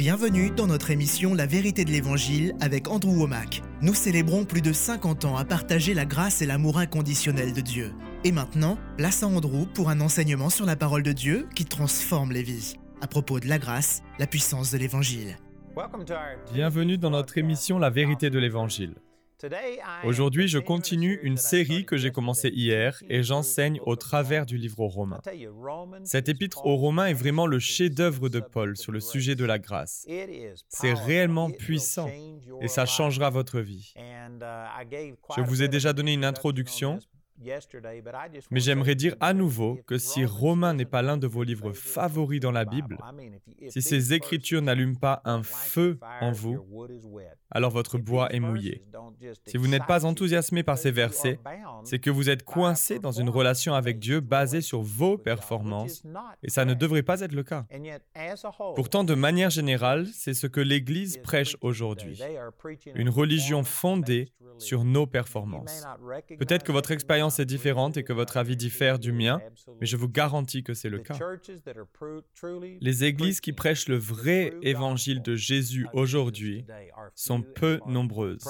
Bienvenue dans notre émission La vérité de l'Évangile avec Andrew Womack. Nous célébrons plus de 50 ans à partager la grâce et l'amour inconditionnel de Dieu. Et maintenant, place à Andrew pour un enseignement sur la parole de Dieu qui transforme les vies. À propos de la grâce, la puissance de l'Évangile. Bienvenue dans notre émission La vérité de l'Évangile. Aujourd'hui, je continue une série que j'ai commencée hier et j'enseigne au travers du livre aux Romains. Cet épître aux Romains est vraiment le chef-d'œuvre de Paul sur le sujet de la grâce. C'est réellement puissant et ça changera votre vie. Je vous ai déjà donné une introduction mais j'aimerais dire à nouveau que si Romain n'est pas l'un de vos livres favoris dans la Bible, si ces écritures n'allument pas un feu en vous, alors votre bois est mouillé. Si vous n'êtes pas enthousiasmé par ces versets, c'est que vous êtes coincé dans une relation avec Dieu basée sur vos performances, et ça ne devrait pas être le cas. Pourtant, de manière générale, c'est ce que l'Église prêche aujourd'hui. Une religion fondée sur nos performances. Peut-être que votre expérience est différente et que votre avis diffère du mien, mais je vous garantis que c'est le cas. Les églises qui prêchent le vrai évangile de Jésus aujourd'hui sont peu nombreuses.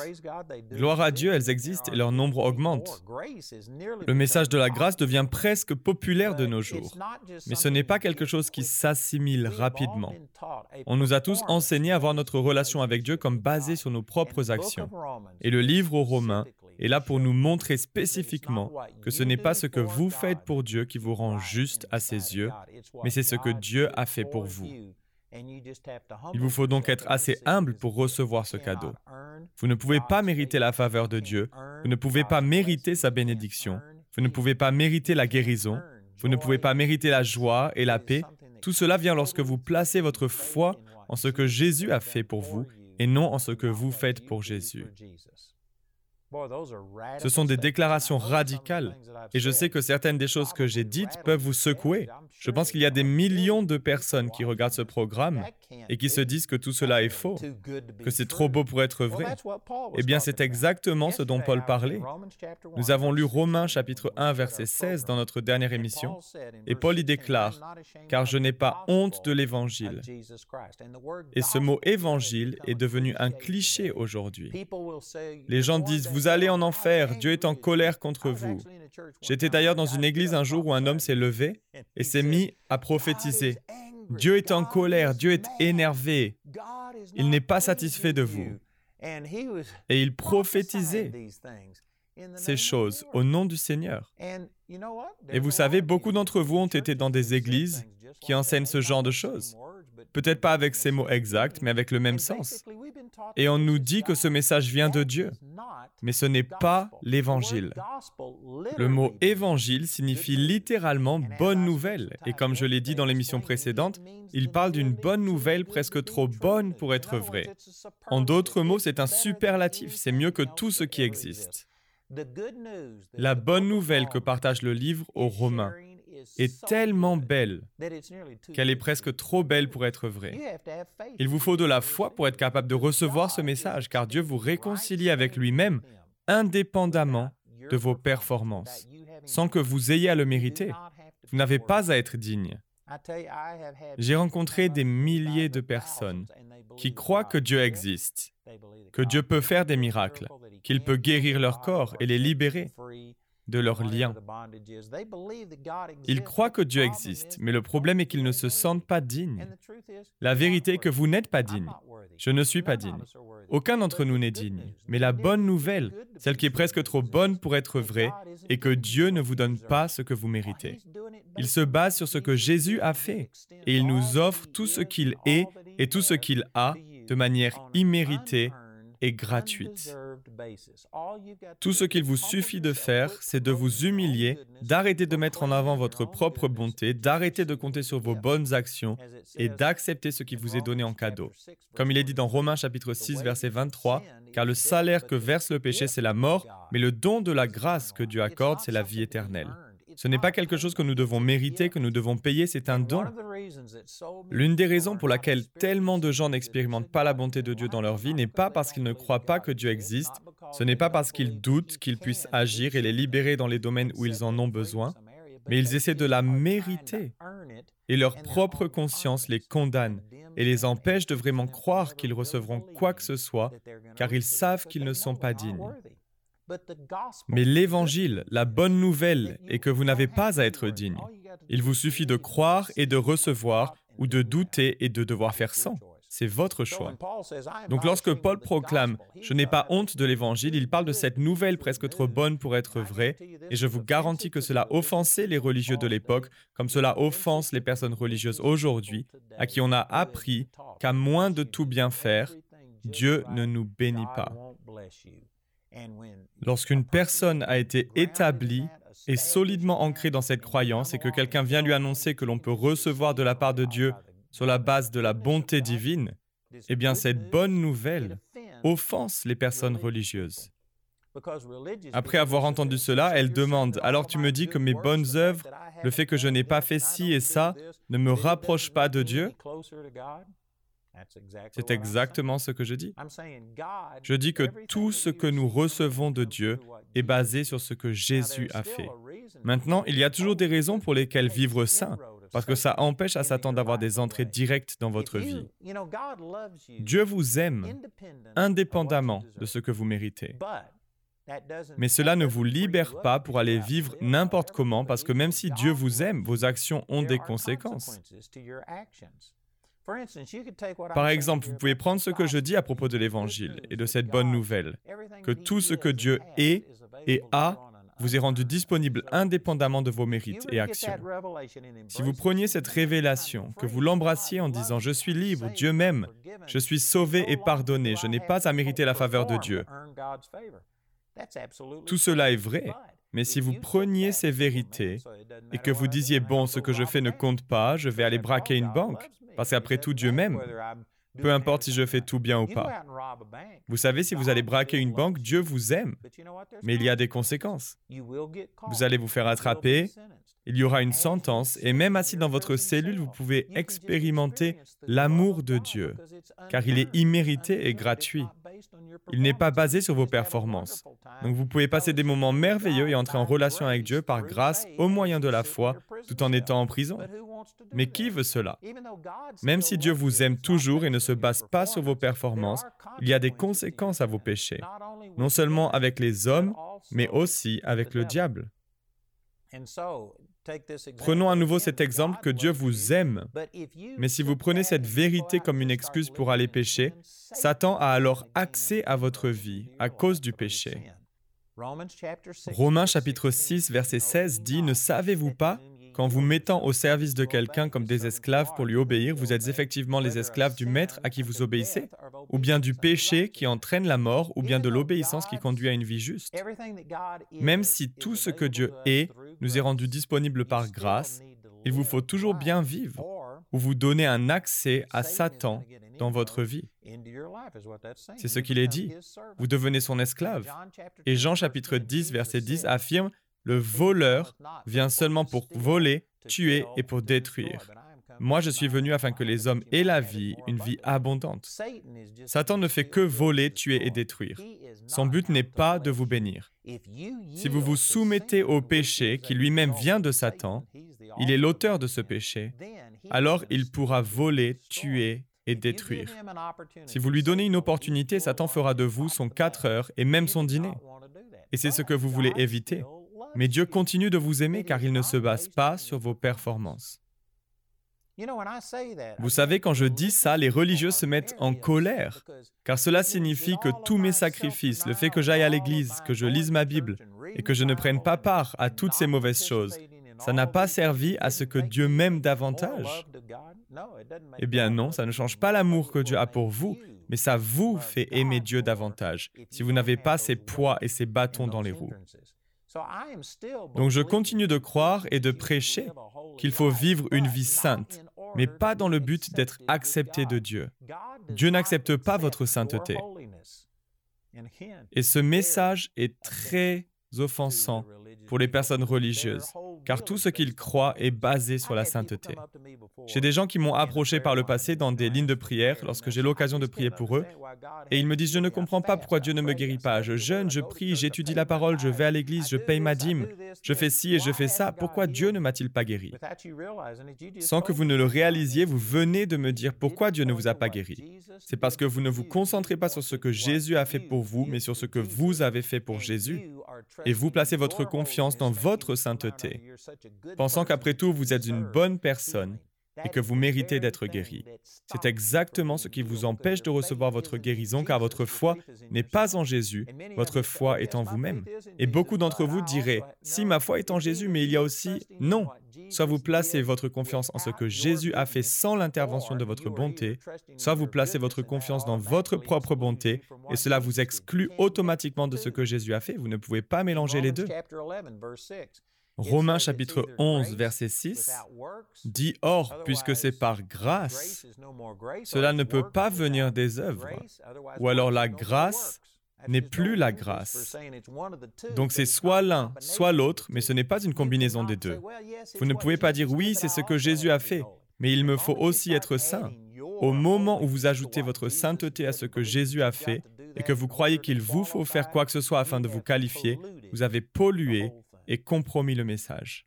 Gloire à Dieu, elles existent et leur nombre augmente. Le message de la grâce devient presque populaire de nos jours, mais ce n'est pas quelque chose qui s'assimile rapidement. On nous a tous enseigné à voir notre relation avec Dieu comme basée sur nos propres actions. Et le livre aux Romains est là pour nous montrer spécifiquement que ce n'est pas ce que vous faites pour Dieu qui vous rend juste à ses yeux, mais c'est ce que Dieu a fait pour vous. Il vous faut donc être assez humble pour recevoir ce cadeau. Vous ne pouvez pas mériter la faveur de Dieu, vous ne pouvez pas mériter sa bénédiction, vous ne pouvez pas mériter la guérison, vous ne pouvez pas mériter la joie et la paix. Tout cela vient lorsque vous placez votre foi en ce que Jésus a fait pour vous et non en ce que vous faites pour Jésus. Ce sont des déclarations radicales. et je sais que certaines des choses que j'ai dites peuvent vous secouer. Je pense qu'il y a des millions de personnes qui regardent ce programme et qui se disent que tout cela est faux, que c'est trop beau pour être vrai. Eh bien, c'est exactement ce dont Paul parlait. Nous avons lu Romains chapitre 1 verset 16 dans notre dernière émission. Et Paul y déclare, car je n'ai pas honte de l'évangile. Et ce mot évangile est devenu un cliché aujourd'hui. Les gens disent, vous allez en enfer, Dieu est en colère contre vous. J'étais d'ailleurs dans une église un jour où un homme s'est levé et s'est mis à prophétiser. Dieu est en colère, Dieu est énervé, il n'est pas satisfait de vous. Et il prophétisait ces choses au nom du Seigneur. Et vous savez, beaucoup d'entre vous ont été dans des églises qui enseignent ce genre de choses. Peut-être pas avec ces mots exacts, mais avec le même sens. Et on nous dit que ce message vient de Dieu. Mais ce n'est pas l'évangile. Le mot évangile signifie littéralement bonne nouvelle. Et comme je l'ai dit dans l'émission précédente, il parle d'une bonne nouvelle presque trop bonne pour être vraie. En d'autres mots, c'est un superlatif. C'est mieux que tout ce qui existe. La bonne nouvelle que partage le livre aux Romains est tellement belle qu'elle est presque trop belle pour être vraie. Il vous faut de la foi pour être capable de recevoir ce message, car Dieu vous réconcilie avec lui-même indépendamment de vos performances, sans que vous ayez à le mériter. Vous n'avez pas à être digne. J'ai rencontré des milliers de personnes qui croient que Dieu existe, que Dieu peut faire des miracles, qu'il peut guérir leur corps et les libérer de leurs liens. Ils croient que Dieu existe, mais le problème est qu'ils ne se sentent pas dignes. La vérité est que vous n'êtes pas digne. Je ne suis pas digne. Aucun d'entre nous n'est digne. Mais la bonne nouvelle, celle qui est presque trop bonne pour être vraie, est que Dieu ne vous donne pas ce que vous méritez. Il se base sur ce que Jésus a fait, et il nous offre tout ce qu'il est et tout ce qu'il a de manière imméritée et gratuite. Tout ce qu'il vous suffit de faire, c'est de vous humilier, d'arrêter de mettre en avant votre propre bonté, d'arrêter de compter sur vos bonnes actions et d'accepter ce qui vous est donné en cadeau. Comme il est dit dans Romains chapitre 6 verset 23, car le salaire que verse le péché, c'est la mort, mais le don de la grâce que Dieu accorde, c'est la vie éternelle. Ce n'est pas quelque chose que nous devons mériter, que nous devons payer, c'est un don. L'une des raisons pour laquelle tellement de gens n'expérimentent pas la bonté de Dieu dans leur vie n'est pas parce qu'ils ne croient pas que Dieu existe, ce n'est pas parce qu'ils doutent qu'il puisse agir et les libérer dans les domaines où ils en ont besoin, mais ils essaient de la mériter et leur propre conscience les condamne et les empêche de vraiment croire qu'ils recevront quoi que ce soit, car ils savent qu'ils ne sont pas dignes. Mais l'évangile, la bonne nouvelle, est que vous n'avez pas à être digne. Il vous suffit de croire et de recevoir, ou de douter et de devoir faire sans. C'est votre choix. Donc lorsque Paul proclame ⁇ Je n'ai pas honte de l'Évangile ⁇ il parle de cette nouvelle presque trop bonne pour être vraie, et je vous garantis que cela offensait les religieux de l'époque, comme cela offense les personnes religieuses aujourd'hui, à qui on a appris qu'à moins de tout bien faire, Dieu ne nous bénit pas. Lorsqu'une personne a été établie et solidement ancrée dans cette croyance et que quelqu'un vient lui annoncer que l'on peut recevoir de la part de Dieu sur la base de la bonté divine, eh bien cette bonne nouvelle offense les personnes religieuses. Après avoir entendu cela, elle demande, alors tu me dis que mes bonnes œuvres, le fait que je n'ai pas fait ci et ça, ne me rapproche pas de Dieu c'est exactement ce que je dis. Je dis que tout ce que nous recevons de Dieu est basé sur ce que Jésus a fait. Maintenant, il y a toujours des raisons pour lesquelles vivre saint, parce que ça empêche à Satan d'avoir des entrées directes dans votre vie. Dieu vous aime indépendamment de ce que vous méritez. Mais cela ne vous libère pas pour aller vivre n'importe comment, parce que même si Dieu vous aime, vos actions ont des conséquences. Par exemple, vous pouvez prendre ce que je dis à propos de l'Évangile et de cette bonne nouvelle, que tout ce que Dieu est et a vous est rendu disponible indépendamment de vos mérites et actions. Si vous preniez cette révélation, que vous l'embrassiez en disant ⁇ Je suis libre, Dieu m'aime, je suis sauvé et pardonné, je n'ai pas à mériter la faveur de Dieu ⁇ tout cela est vrai, mais si vous preniez ces vérités et que vous disiez ⁇ Bon, ce que je fais ne compte pas, je vais aller braquer une banque, parce qu'après tout, Dieu m'aime. Peu importe si je fais tout bien ou pas. Vous savez, si vous allez braquer une banque, Dieu vous aime. Mais il y a des conséquences. Vous allez vous faire attraper, il y aura une sentence, et même assis dans votre cellule, vous pouvez expérimenter l'amour de Dieu, car il est immérité et gratuit. Il n'est pas basé sur vos performances. Donc vous pouvez passer des moments merveilleux et entrer en relation avec Dieu par grâce au moyen de la foi, tout en étant en prison. Mais qui veut cela? Même si Dieu vous aime toujours et ne se base pas sur vos performances, il y a des conséquences à vos péchés, non seulement avec les hommes, mais aussi avec le diable. Prenons à nouveau cet exemple que Dieu vous aime. Mais si vous prenez cette vérité comme une excuse pour aller pécher, Satan a alors accès à votre vie à cause du péché. Romains chapitre 6, verset 16 dit, Ne savez-vous pas qu'en vous mettant au service de quelqu'un comme des esclaves pour lui obéir, vous êtes effectivement les esclaves du maître à qui vous obéissez? Ou bien du péché qui entraîne la mort, ou bien de l'obéissance qui conduit à une vie juste? Même si tout ce que Dieu est nous est rendu disponible par grâce, il vous faut toujours bien vivre ou vous donner un accès à Satan dans votre vie. C'est ce qu'il est dit. Vous devenez son esclave. Et Jean chapitre 10, verset 10 affirme, Le voleur vient seulement pour voler, tuer et pour détruire. Moi, je suis venu afin que les hommes aient la vie, une vie abondante. Satan ne fait que voler, tuer et détruire. Son but n'est pas de vous bénir. Si vous vous soumettez au péché qui lui-même vient de Satan, il est l'auteur de ce péché, alors il pourra voler, tuer et détruire. Si vous lui donnez une opportunité, Satan fera de vous son 4 heures et même son dîner. Et c'est ce que vous voulez éviter. Mais Dieu continue de vous aimer car il ne se base pas sur vos performances. Vous savez, quand je dis ça, les religieux se mettent en colère, car cela signifie que tous mes sacrifices, le fait que j'aille à l'église, que je lise ma Bible et que je ne prenne pas part à toutes ces mauvaises choses, ça n'a pas servi à ce que Dieu m'aime davantage. Eh bien non, ça ne change pas l'amour que Dieu a pour vous, mais ça vous fait aimer Dieu davantage si vous n'avez pas ces poids et ces bâtons dans les roues. Donc je continue de croire et de prêcher qu'il faut vivre une vie sainte, mais pas dans le but d'être accepté de Dieu. Dieu n'accepte pas votre sainteté. Et ce message est très offensant pour les personnes religieuses, car tout ce qu'ils croient est basé sur la sainteté. J'ai des gens qui m'ont approché par le passé dans des lignes de prière lorsque j'ai l'occasion de prier pour eux, et ils me disent, je ne comprends pas pourquoi Dieu ne me guérit pas. Je jeûne, je prie, j'étudie la parole, je vais à l'église, je paye ma dîme, je fais ci et je fais ça. Pourquoi Dieu ne m'a-t-il pas guéri? Sans que vous ne le réalisiez, vous venez de me dire pourquoi Dieu ne vous a pas guéri. C'est parce que vous ne vous concentrez pas sur ce que Jésus a fait pour vous, mais sur ce que vous avez fait pour Jésus. Et vous placez votre confiance dans votre sainteté, pensant qu'après tout, vous êtes une bonne personne et que vous méritez d'être guéri. C'est exactement ce qui vous empêche de recevoir votre guérison car votre foi n'est pas en Jésus, votre foi est en vous-même. Et beaucoup d'entre vous diraient, si ma foi est en Jésus, mais il y a aussi non. Soit vous placez votre confiance en ce que Jésus a fait sans l'intervention de votre bonté, soit vous placez votre confiance dans votre propre bonté, et cela vous exclut automatiquement de ce que Jésus a fait. Vous ne pouvez pas mélanger les deux. Romains chapitre 11, verset 6 dit Or, puisque c'est par grâce, cela ne peut pas venir des œuvres, ou alors la grâce n'est plus la grâce. Donc c'est soit l'un, soit l'autre, mais ce n'est pas une combinaison des deux. Vous ne pouvez pas dire oui, c'est ce que Jésus a fait, mais il me faut aussi être saint. Au moment où vous ajoutez votre sainteté à ce que Jésus a fait et que vous croyez qu'il vous faut faire quoi que ce soit afin de vous qualifier, vous avez pollué et compromis le message.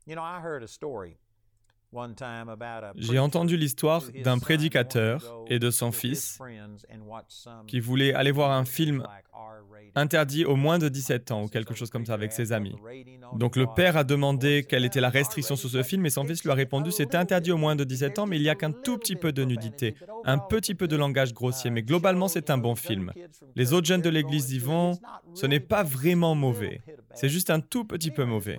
J'ai entendu l'histoire d'un prédicateur et de son fils qui voulaient aller voir un film interdit aux moins de 17 ans ou quelque chose comme ça avec ses amis. Donc le père a demandé quelle était la restriction sur ce film et son fils lui a répondu c'est interdit aux moins de 17 ans mais il n'y a qu'un tout petit peu de nudité, un petit peu de langage grossier mais globalement c'est un bon film. Les autres jeunes de l'église y vont, ce n'est pas vraiment mauvais, c'est juste un tout petit peu mauvais.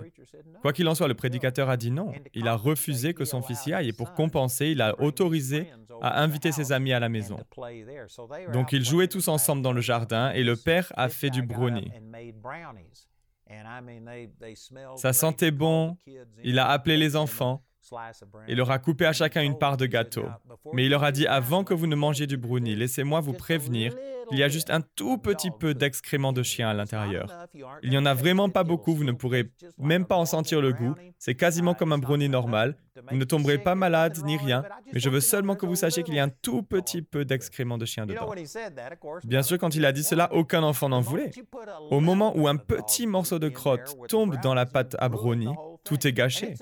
Quoi qu'il en soit, le prédicateur a dit non. Il a refusé que son fils y aille et pour compenser, il a autorisé à inviter ses amis à la maison. Donc ils jouaient tous ensemble dans le jardin et le père a fait du brownie. Ça sentait bon, il a appelé les enfants il leur a coupé à chacun une part de gâteau. Mais il leur a dit, avant que vous ne mangiez du brownie, laissez-moi vous prévenir qu'il y a juste un tout petit peu d'excréments de chien à l'intérieur. Il n'y en a vraiment pas beaucoup, vous ne pourrez même pas en sentir le goût. C'est quasiment comme un brownie normal. Vous ne tomberez pas malade ni rien, mais je veux seulement que vous sachiez qu'il y a un tout petit peu d'excréments de chien dedans. Bien sûr, quand il a dit cela, aucun enfant n'en voulait. Au moment où un petit morceau de crotte tombe dans la pâte à brownie, tout est gâché.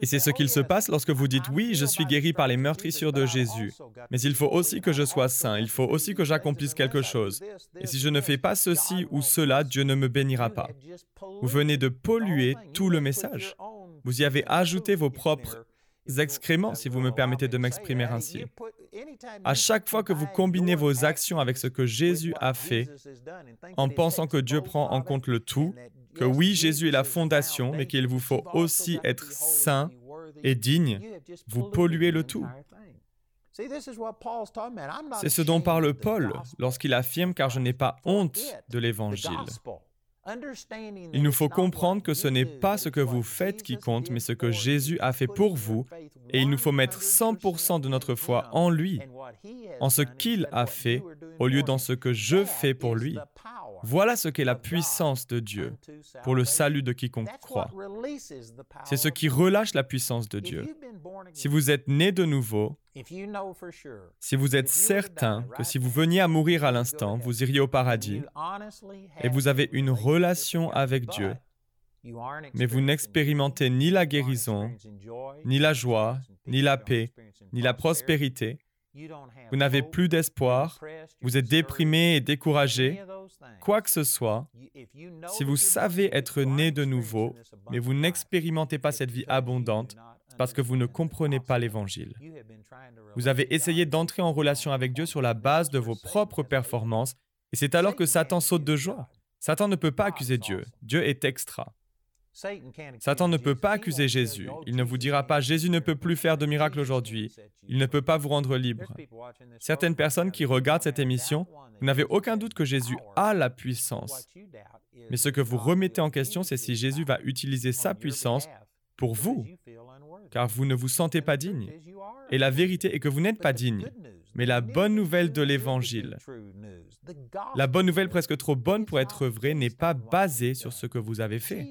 Et c'est ce qu'il se passe lorsque vous dites oui, je suis guéri par les meurtrissures de Jésus, mais il faut aussi que je sois saint, il faut aussi que j'accomplisse quelque chose. Et si je ne fais pas ceci ou cela, Dieu ne me bénira pas. Vous venez de polluer tout le message. Vous y avez ajouté vos propres excréments, si vous me permettez de m'exprimer ainsi. À chaque fois que vous combinez vos actions avec ce que Jésus a fait, en pensant que Dieu prend en compte le tout, que oui, Jésus est la fondation, mais qu'il vous faut aussi être saint et digne, vous polluez le tout. C'est ce dont parle Paul lorsqu'il affirme car je n'ai pas honte de l'Évangile. Il nous faut comprendre que ce n'est pas ce que vous faites qui compte, mais ce que Jésus a fait pour vous, et il nous faut mettre 100% de notre foi en lui, en ce qu'il a fait, au lieu dans ce que je fais pour lui. Voilà ce qu'est la puissance de Dieu pour le salut de quiconque croit. C'est ce qui relâche la puissance de Dieu. Si vous êtes né de nouveau, si vous êtes certain que si vous veniez à mourir à l'instant, vous iriez au paradis, et vous avez une relation avec Dieu, mais vous n'expérimentez ni la guérison, ni la joie, ni la paix, ni la prospérité, vous n'avez plus d'espoir, vous êtes déprimé et découragé, quoi que ce soit, si vous savez être né de nouveau, mais vous n'expérimentez pas cette vie abondante, c'est parce que vous ne comprenez pas l'Évangile. Vous avez essayé d'entrer en relation avec Dieu sur la base de vos propres performances, et c'est alors que Satan saute de joie. Satan ne peut pas accuser Dieu. Dieu est extra. Satan ne peut pas accuser Jésus. Il ne vous dira pas Jésus ne peut plus faire de miracles aujourd'hui. Il ne peut pas vous rendre libre. Certaines personnes qui regardent cette émission, vous n'avez aucun doute que Jésus a la puissance. Mais ce que vous remettez en question, c'est si Jésus va utiliser sa puissance pour vous, car vous ne vous sentez pas digne. Et la vérité est que vous n'êtes pas digne. Mais la bonne nouvelle de l'Évangile, la bonne nouvelle presque trop bonne pour être vraie, n'est pas basée sur ce que vous avez fait.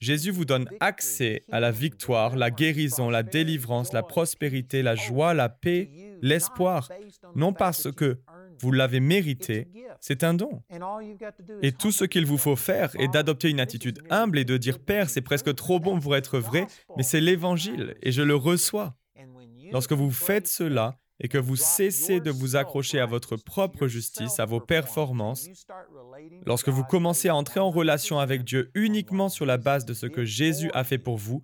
Jésus vous donne accès à la victoire, la guérison, la délivrance, la prospérité, la joie, la paix, l'espoir, non parce que vous l'avez mérité, c'est un don. Et tout ce qu'il vous faut faire est d'adopter une attitude humble et de dire Père, c'est presque trop bon pour être vrai, mais c'est l'Évangile et je le reçois. Lorsque vous faites cela et que vous cessez de vous accrocher à votre propre justice, à vos performances, lorsque vous commencez à entrer en relation avec Dieu uniquement sur la base de ce que Jésus a fait pour vous,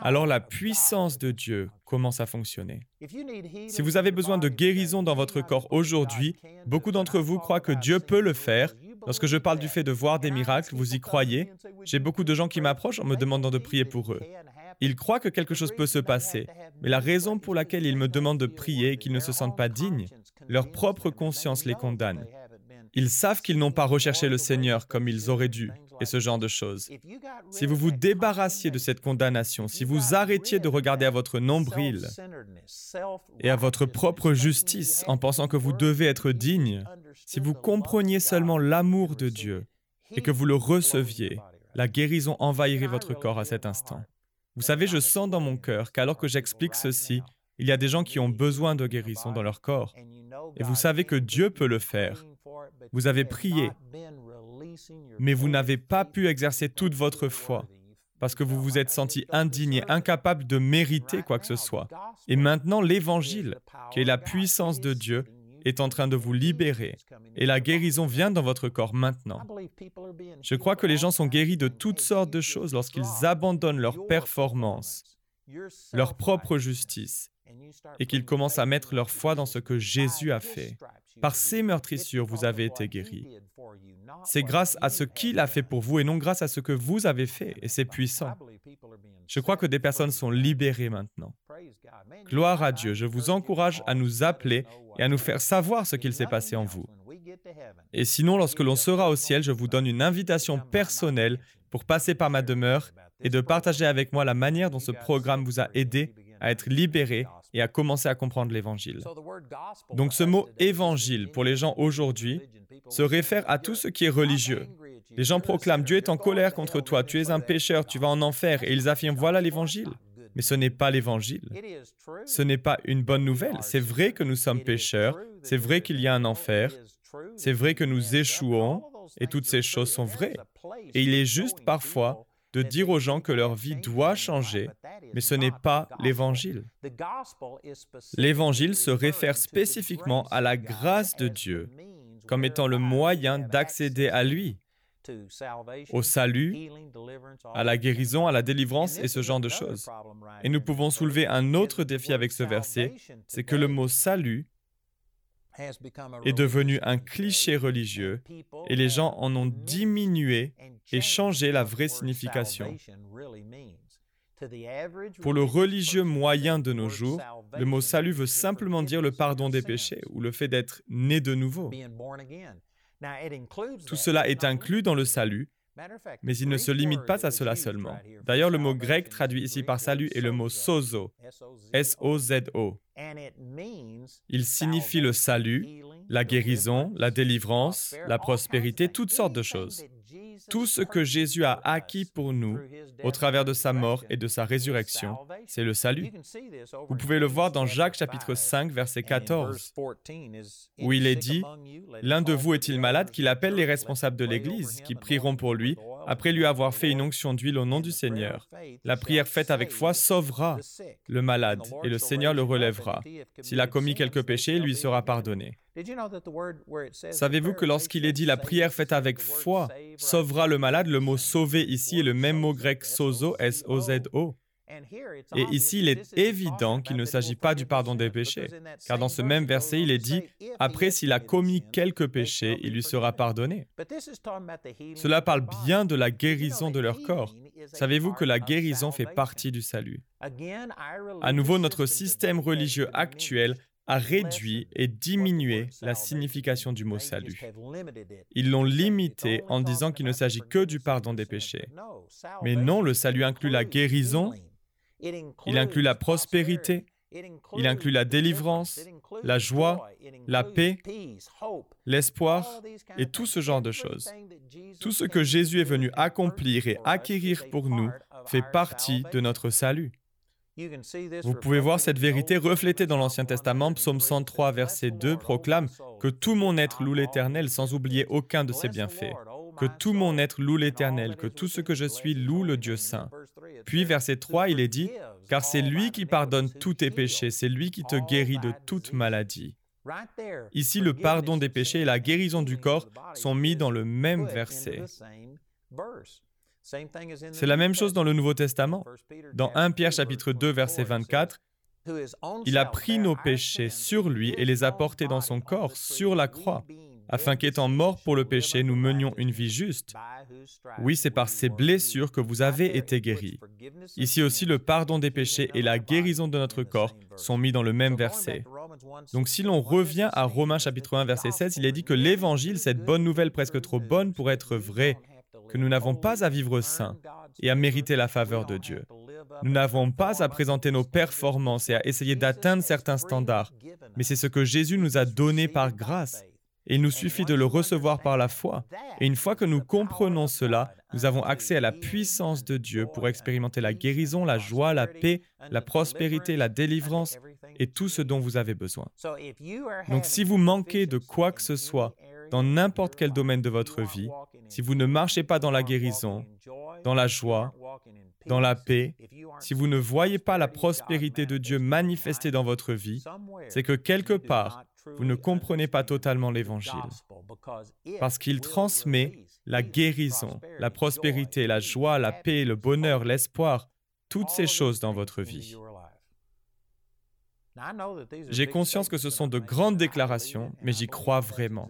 alors la puissance de Dieu commence à fonctionner. Si vous avez besoin de guérison dans votre corps aujourd'hui, beaucoup d'entre vous croient que Dieu peut le faire. Lorsque je parle du fait de voir des miracles, vous y croyez J'ai beaucoup de gens qui m'approchent en me demandant de prier pour eux. Ils croient que quelque chose peut se passer, mais la raison pour laquelle ils me demandent de prier est qu'ils ne se sentent pas dignes. Leur propre conscience les condamne. Ils savent qu'ils n'ont pas recherché le Seigneur comme ils auraient dû, et ce genre de choses. Si vous vous débarrassiez de cette condamnation, si vous arrêtiez de regarder à votre nombril et à votre propre justice en pensant que vous devez être digne, si vous compreniez seulement l'amour de Dieu et que vous le receviez, la guérison envahirait votre corps à cet instant. Vous savez, je sens dans mon cœur qu'alors que j'explique ceci, il y a des gens qui ont besoin de guérison dans leur corps. Et vous savez que Dieu peut le faire. Vous avez prié, mais vous n'avez pas pu exercer toute votre foi parce que vous vous êtes senti indigné, incapable de mériter quoi que ce soit. Et maintenant, l'Évangile, qui est la puissance de Dieu, est en train de vous libérer et la guérison vient dans votre corps maintenant. Je crois que les gens sont guéris de toutes sortes de choses lorsqu'ils abandonnent leur performance, leur propre justice et qu'ils commencent à mettre leur foi dans ce que Jésus a fait. Par ces meurtrissures, vous avez été guéris. C'est grâce à ce qu'il a fait pour vous et non grâce à ce que vous avez fait, et c'est puissant. Je crois que des personnes sont libérées maintenant. Gloire à Dieu, je vous encourage à nous appeler et à nous faire savoir ce qu'il s'est passé en vous. Et sinon, lorsque l'on sera au ciel, je vous donne une invitation personnelle pour passer par ma demeure et de partager avec moi la manière dont ce programme vous a aidé à être libéré et à commencer à comprendre l'Évangile. Donc ce mot évangile pour les gens aujourd'hui se réfère à tout ce qui est religieux. Les gens proclament Dieu est en colère contre toi, tu es un pécheur, tu vas en enfer, et ils affirment voilà l'Évangile. Mais ce n'est pas l'Évangile. Ce n'est pas une bonne nouvelle. C'est vrai que nous sommes pécheurs, c'est vrai qu'il y a un enfer, c'est vrai que nous échouons, et toutes ces choses sont vraies. Et il est juste parfois de dire aux gens que leur vie doit changer, mais ce n'est pas l'Évangile. L'Évangile se réfère spécifiquement à la grâce de Dieu comme étant le moyen d'accéder à lui, au salut, à la guérison, à la délivrance et ce genre de choses. Et nous pouvons soulever un autre défi avec ce verset, c'est que le mot salut est devenu un cliché religieux et les gens en ont diminué et changé la vraie signification. Pour le religieux moyen de nos jours, le mot salut veut simplement dire le pardon des péchés ou le fait d'être né de nouveau. Tout cela est inclus dans le salut, mais il ne se limite pas à cela seulement. D'ailleurs, le mot grec traduit ici par salut est le mot sozo, S-O-Z-O. Il signifie le salut, la guérison, la délivrance, la prospérité, toutes sortes de choses. Tout ce que Jésus a acquis pour nous au travers de sa mort et de sa résurrection, c'est le salut. Vous pouvez le voir dans Jacques chapitre 5, verset 14, où il est dit, L'un de vous est-il malade qu'il appelle les responsables de l'Église, qui prieront pour lui, après lui avoir fait une onction d'huile au nom du Seigneur. La prière faite avec foi sauvera le malade, et le Seigneur le relèvera. S'il a commis quelque péché, il lui sera pardonné. Savez-vous que lorsqu'il est dit la prière faite avec foi sauvera le malade, le mot sauver ici est le même mot grec sozo, S-O-Z-O. Et ici, il est évident qu'il ne s'agit pas du pardon des péchés, car dans ce même verset, il est dit, après s'il a commis quelques péchés, il lui sera pardonné. Cela parle bien de la guérison de leur corps. Savez-vous que la guérison fait partie du salut? À nouveau, notre système religieux actuel a réduit et diminué la signification du mot salut. Ils l'ont limité en disant qu'il ne s'agit que du pardon des péchés. Mais non, le salut inclut la guérison, il inclut la prospérité, Il inclut la délivrance, la joie, la paix, l'espoir et tout ce genre de choses. Tout ce que Jésus est venu accomplir et acquérir pour nous fait partie de notre salut. Vous pouvez voir cette vérité reflétée dans l'Ancien Testament. Psaume 103, verset 2 proclame que tout mon être loue l'Éternel sans oublier aucun de ses bienfaits. Que tout mon être loue l'Éternel, que tout ce que je suis loue le Dieu saint. Puis verset 3, il est dit, car c'est lui qui pardonne tous tes péchés, c'est lui qui te guérit de toute maladie. Ici, le pardon des péchés et la guérison du corps sont mis dans le même verset. C'est la même chose dans le Nouveau Testament. Dans 1 Pierre chapitre 2 verset 24, il a pris nos péchés sur lui et les a portés dans son corps sur la croix, afin qu'étant mort pour le péché, nous menions une vie juste. Oui, c'est par ces blessures que vous avez été guéris. Ici aussi, le pardon des péchés et la guérison de notre corps sont mis dans le même verset. Donc si l'on revient à Romains chapitre 1 verset 16, il est dit que l'Évangile, cette bonne nouvelle presque trop bonne pour être vraie, que nous n'avons pas à vivre saint et à mériter la faveur de Dieu. Nous n'avons pas à présenter nos performances et à essayer d'atteindre certains standards, mais c'est ce que Jésus nous a donné par grâce. Et il nous suffit de le recevoir par la foi. Et une fois que nous comprenons cela, nous avons accès à la puissance de Dieu pour expérimenter la guérison, la joie, la paix, la prospérité, la délivrance et tout ce dont vous avez besoin. Donc si vous manquez de quoi que ce soit dans n'importe quel domaine de votre vie, si vous ne marchez pas dans la guérison, dans la joie, dans la paix, si vous ne voyez pas la prospérité de Dieu manifestée dans votre vie, c'est que quelque part, vous ne comprenez pas totalement l'Évangile. Parce qu'il transmet la guérison, la prospérité, la joie, la paix, le bonheur, l'espoir, toutes ces choses dans votre vie. J'ai conscience que ce sont de grandes déclarations, mais j'y crois vraiment.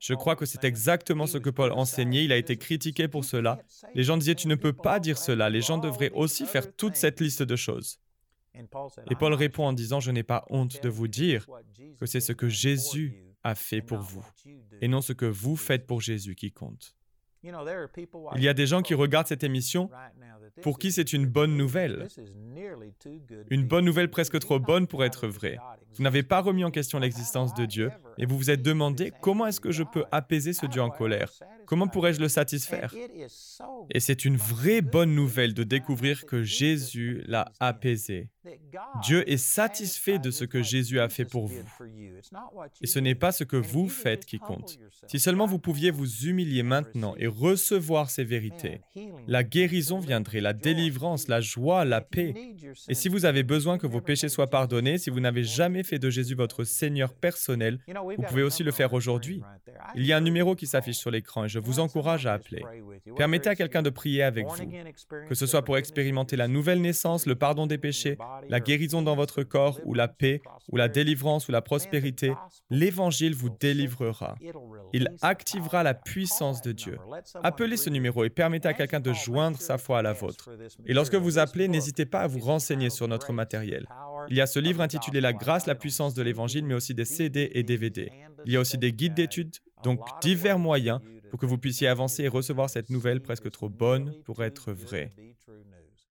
Je crois que c'est exactement ce que Paul enseignait. Il a été critiqué pour cela. Les gens disaient, tu ne peux pas dire cela. Les gens devraient aussi faire toute cette liste de choses. Et Paul répond en disant, je n'ai pas honte de vous dire que c'est ce que Jésus a fait pour vous, et non ce que vous faites pour Jésus qui compte. Il y a des gens qui regardent cette émission pour qui c'est une bonne nouvelle. Une bonne nouvelle presque trop bonne pour être vraie. Vous n'avez pas remis en question l'existence de Dieu et vous vous êtes demandé comment est-ce que je peux apaiser ce Dieu en colère? Comment pourrais-je le satisfaire? Et c'est une vraie bonne nouvelle de découvrir que Jésus l'a apaisé. Dieu est satisfait de ce que Jésus a fait pour vous. Et ce n'est pas ce que vous faites qui compte. Si seulement vous pouviez vous humilier maintenant et recevoir ces vérités, la guérison viendrait, la délivrance, la joie, la paix. Et si vous avez besoin que vos péchés soient pardonnés, si vous n'avez jamais fait de Jésus votre Seigneur personnel, vous pouvez aussi le faire aujourd'hui. Il y a un numéro qui s'affiche sur l'écran et je vous encourage à appeler. Permettez à quelqu'un de prier avec vous, que ce soit pour expérimenter la nouvelle naissance, le pardon des péchés, la guérison dans votre corps, ou la paix, ou la délivrance, ou la prospérité. L'Évangile vous délivrera. Il activera la puissance de Dieu. Appelez ce numéro et permettez à quelqu'un de joindre sa foi à la vôtre. Et lorsque vous appelez, n'hésitez pas à vous renseigner sur notre matériel. Il y a ce livre intitulé La grâce, la puissance de l'Évangile, mais aussi des CD et DVD. Il y a aussi des guides d'études, donc divers moyens pour que vous puissiez avancer et recevoir cette nouvelle presque trop bonne pour être vraie.